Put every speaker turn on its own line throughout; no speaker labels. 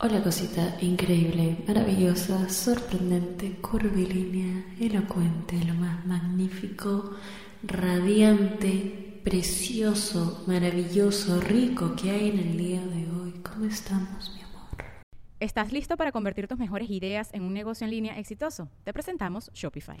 Hola cosita increíble, maravillosa, sorprendente, curvilínea, elocuente, lo más magnífico, radiante, precioso, maravilloso, rico que hay en el día de hoy. ¿Cómo estamos, mi amor?
¿Estás listo para convertir tus mejores ideas en un negocio en línea exitoso? Te presentamos Shopify.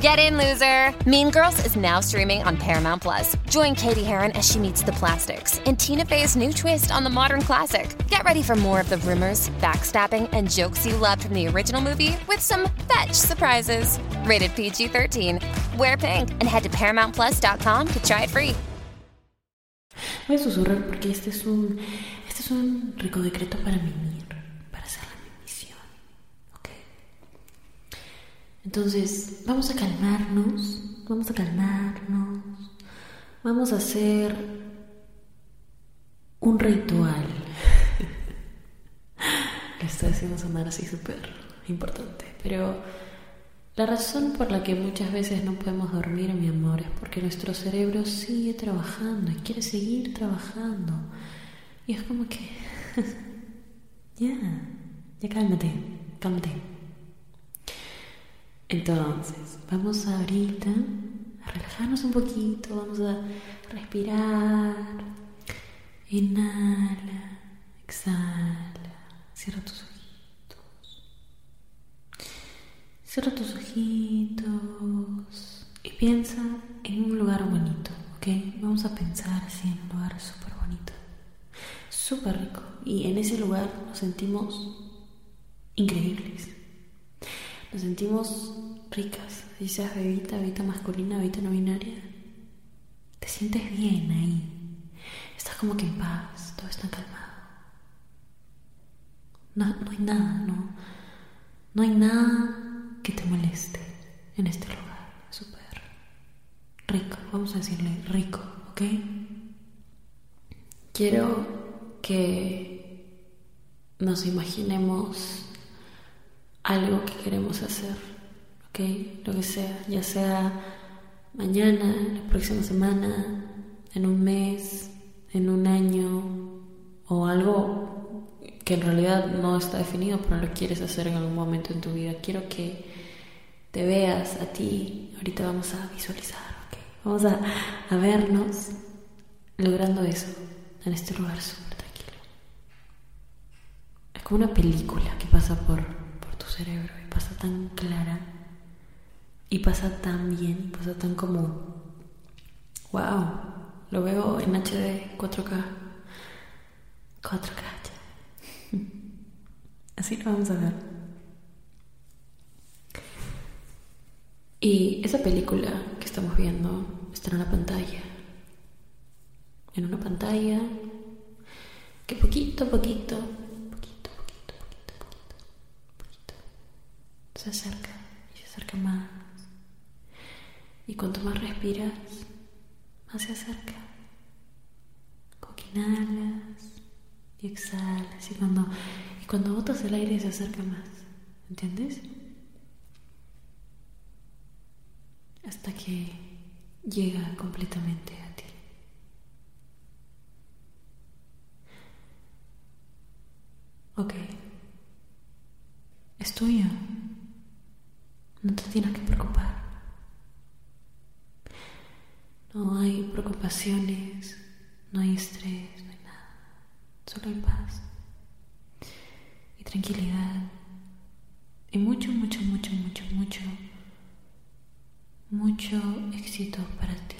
Get in, loser! Mean Girls is now streaming on Paramount Plus. Join Katie Heron as she meets the plastics in Tina Fey's new twist on the modern classic. Get ready for more of the rumors, backstabbing, and jokes you loved from the original movie with some fetch surprises. Rated PG 13. Wear pink and head to ParamountPlus.com to try it free.
Voy a susurrar porque este es un, este es un rico decreto para mimir, Entonces, vamos a calmarnos, vamos a calmarnos, vamos a hacer un ritual. Lo estoy haciendo sonar así súper importante, pero la razón por la que muchas veces no podemos dormir, mi amor, es porque nuestro cerebro sigue trabajando y quiere seguir trabajando. Y es como que, ya, ya cálmate, cálmate. Entonces, vamos ahorita a relajarnos un poquito, vamos a respirar. Inhala, exhala, cierra tus ojitos. Cierra tus ojitos y piensa en un lugar bonito, ¿ok? Vamos a pensar así en un lugar súper bonito, súper rico. Y en ese lugar nos sentimos increíbles. Nos sentimos ricas, si seas bebita, bebita masculina, bebita no binaria. Te sientes bien ahí. Estás como que en paz, todo está calmado. No, no hay nada, no. No hay nada que te moleste en este lugar. Súper rico, vamos a decirle rico, ¿ok? Quiero que nos imaginemos algo que queremos hacer, ¿ok? Lo que sea, ya sea mañana, la próxima semana, en un mes, en un año, o algo que en realidad no está definido, pero lo quieres hacer en algún momento en tu vida. Quiero que te veas a ti, ahorita vamos a visualizar, ¿ok? Vamos a, a vernos logrando eso en este lugar súper tranquilo. Es como una película que pasa por, y pasa tan clara y pasa tan bien, pasa tan como, wow, lo veo en HD 4K, 4K. Así lo vamos a ver. Y esa película que estamos viendo está en una pantalla. En una pantalla que poquito a poquito, poquito, poquito, poquito, poquito, se acerca y se acerca más. Y cuanto más respiras, más se acerca. Como y exhalas. Y cuando, y cuando botas el aire se acerca más. ¿Entiendes? Hasta que llega completamente a ti. Ok. Es tuyo. No te tienes que preocupar. No hay preocupaciones, no hay estrés, no hay nada. Solo hay paz. Y tranquilidad y mucho, mucho, mucho, mucho, mucho, mucho éxito para ti,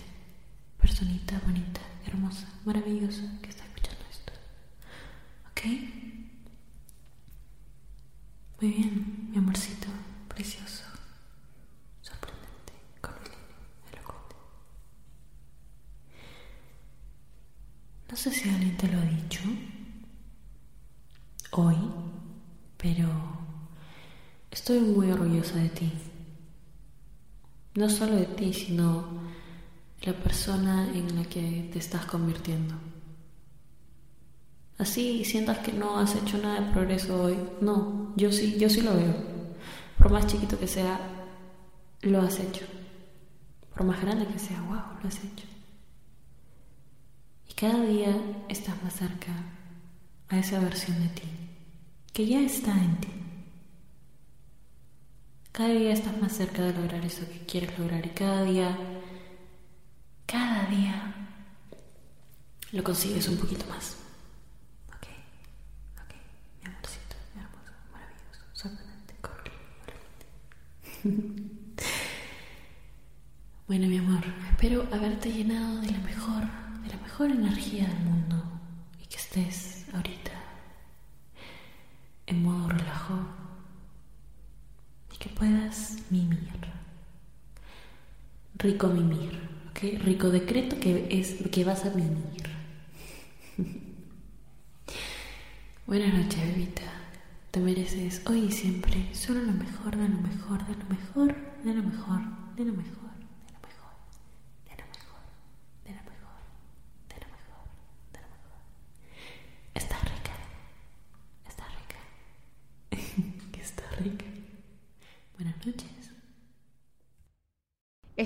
personita bonita, hermosa, maravillosa que está escuchando esto. ¿Ok? Muy bien, mi amorcito, precioso, sorprendente, curvilíneo, elocuente. No sé si alguien te lo ha dicho hoy, pero estoy muy orgullosa de ti. No solo de ti, sino la persona en la que te estás convirtiendo. Así sientas que no has hecho nada de progreso hoy. No, yo sí, yo sí lo veo. Por más chiquito que sea, lo has hecho. Por más grande que sea, wow, lo has hecho. Cada día estás más cerca a esa versión de ti, que ya está en ti. Cada día estás más cerca de lograr eso que quieres lograr y cada día, cada día lo consigues un poquito más. Ok, ok, mi amorcito, mi hermoso, maravilloso, sorprendente, corriente. bueno, mi amor, espero haberte llenado de la mejor, mejor energía del mundo y que estés ahorita en modo relajo y que puedas mimir. Rico mimir, ¿ok? Rico decreto que es que vas a mimir. Buenas noches, bebita. Te mereces hoy y siempre solo lo mejor, de lo mejor, de lo mejor, de lo mejor, de lo mejor, de lo mejor, de lo mejor, de lo mejor, de lo mejor, de lo mejor. Estás rica, estás rica, que está rica. Buenas noches.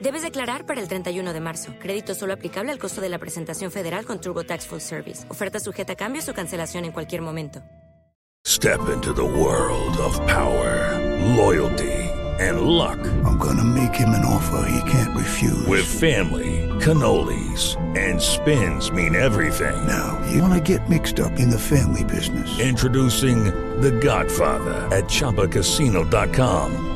Debes declarar para el 31 de marzo. Crédito solo aplicable al costo de la presentación federal con TurboTax Full Service. Oferta sujeta a cambios o cancelación en cualquier momento.
Step into the world of power, loyalty, and luck.
I'm gonna make him an offer he can't refuse.
With family, cannolis, and spins mean everything.
now, you wanna get mixed up in the family business.
Introducing The Godfather at ChumbaCasino.com.